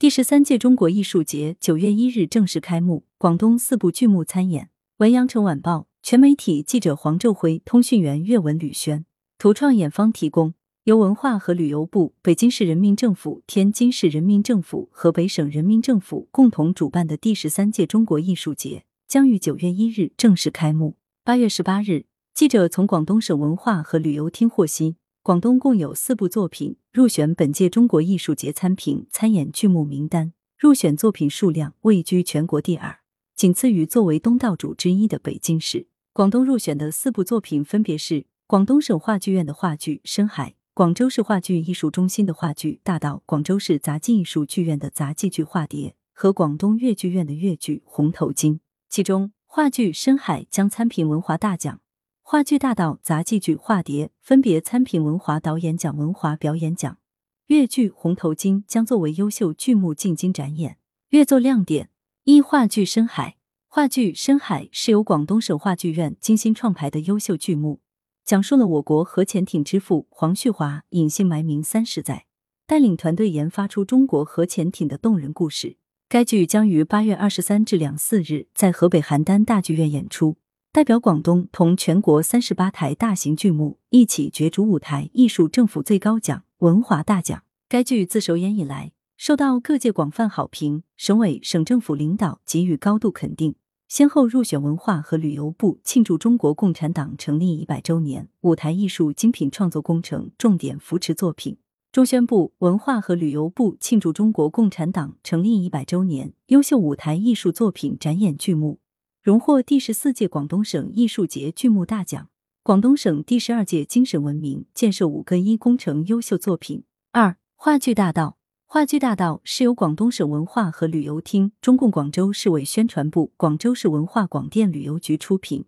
第十三届中国艺术节九月一日正式开幕，广东四部剧目参演。文阳城晚报全媒体记者黄昼辉，通讯员岳文吕轩，图创演方提供。由文化和旅游部、北京市人民政府、天津市人民政府、河北省人民政府共同主办的第十三届中国艺术节将于九月一日正式开幕。八月十八日，记者从广东省文化和旅游厅获悉，广东共有四部作品入选本届中国艺术节参评参演剧目名单，入选作品数量位居全国第二，仅次于作为东道主之一的北京市。广东入选的四部作品分别是广东省话剧院的话剧《深海》。广州市话剧艺术中心的话剧《大道》，广州市杂技艺术剧院的杂技剧《化蝶》和广东粤剧院的粤剧《红头巾》。其中，话剧《深海》将参评文华大奖，话剧《大道》、杂技剧《化蝶》分别参评文华导演奖、文华表演奖。粤剧《红头巾》将作为优秀剧目进京展演。越作亮点一：话剧《深海》。话剧《深海》是由广东省话剧院精心创排的优秀剧目。讲述了我国核潜艇之父黄旭华隐姓埋名三十载，带领团队研发出中国核潜艇的动人故事。该剧将于八月二十三至两四日在河北邯郸大剧院演出，代表广东同全国三十八台大型剧目一起角逐舞台艺术政府最高奖文华大奖。该剧自首演以来，受到各界广泛好评，省委省政府领导给予高度肯定。先后入选文化和旅游部庆祝中国共产党成立一百周年舞台艺术精品创作工程重点扶持作品，中宣部、文化和旅游部庆祝中国共产党成立一百周年优秀舞台艺术作品展演剧目，荣获第十四届广东省艺术节剧目大奖，广东省第十二届精神文明建设五个一工程优秀作品。二、话剧大道。话剧大道是由广东省文化和旅游厅、中共广州市委宣传部、广州市文化广电旅游局出品，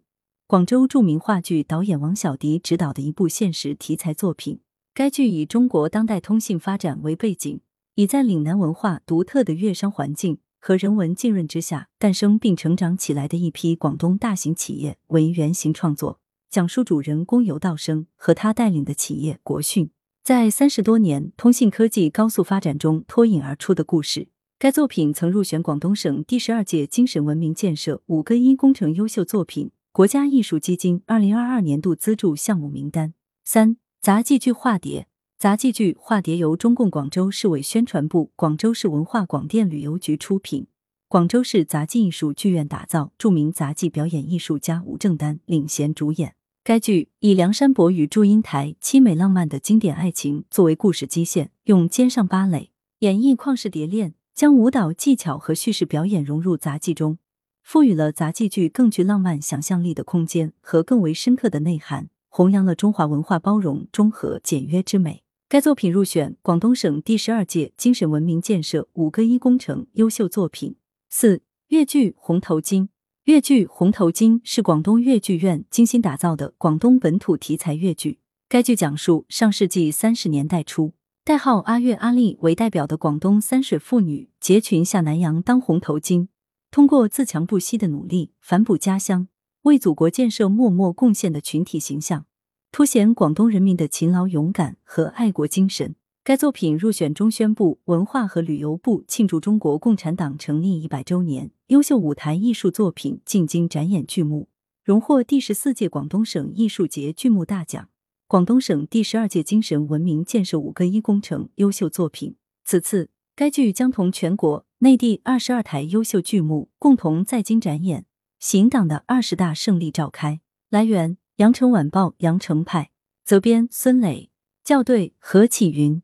广州著名话剧导演王小迪执导的一部现实题材作品。该剧以中国当代通信发展为背景，以在岭南文化独特的粤商环境和人文浸润之下诞生并成长起来的一批广东大型企业为原型创作，讲述主人公游道生和他带领的企业国讯。在三十多年通信科技高速发展中脱颖而出的故事。该作品曾入选广东省第十二届精神文明建设五个一工程优秀作品国家艺术基金二零二二年度资助项目名单。三杂技剧《化蝶》，杂技剧《化蝶》由中共广州市委宣传部、广州市文化广电旅游局出品，广州市杂技艺术剧院打造，著名杂技表演艺术家吴正丹领衔主演。该剧以梁山伯与祝英台凄美浪漫的经典爱情作为故事基线，用肩上芭蕾演绎旷世蝶恋，将舞蹈技巧和叙事表演融入杂技中，赋予了杂技剧更具浪漫想象力的空间和更为深刻的内涵，弘扬了中华文化包容、中和、简约之美。该作品入选广东省第十二届精神文明建设五个一工程优秀作品。四粤剧《红头巾》。粤剧《红头巾》是广东粤剧院精心打造的广东本土题材粤剧。该剧讲述上世纪三十年代初，代号阿月、阿丽为代表的广东三水妇女结群下南洋当红头巾，通过自强不息的努力，反哺家乡，为祖国建设默默贡献的群体形象，凸显广东人民的勤劳勇敢和爱国精神。该作品入选中宣部、文化和旅游部庆祝中国共产党成立一百周年优秀舞台艺术作品进京展演剧目，荣获第十四届广东省艺术节剧目大奖、广东省第十二届精神文明建设五个一工程优秀作品。此次，该剧将同全国内地二十二台优秀剧目共同在京展演，行党的二十大胜利召开。来源：羊城晚报羊城派，责编：孙磊，校对：何启云。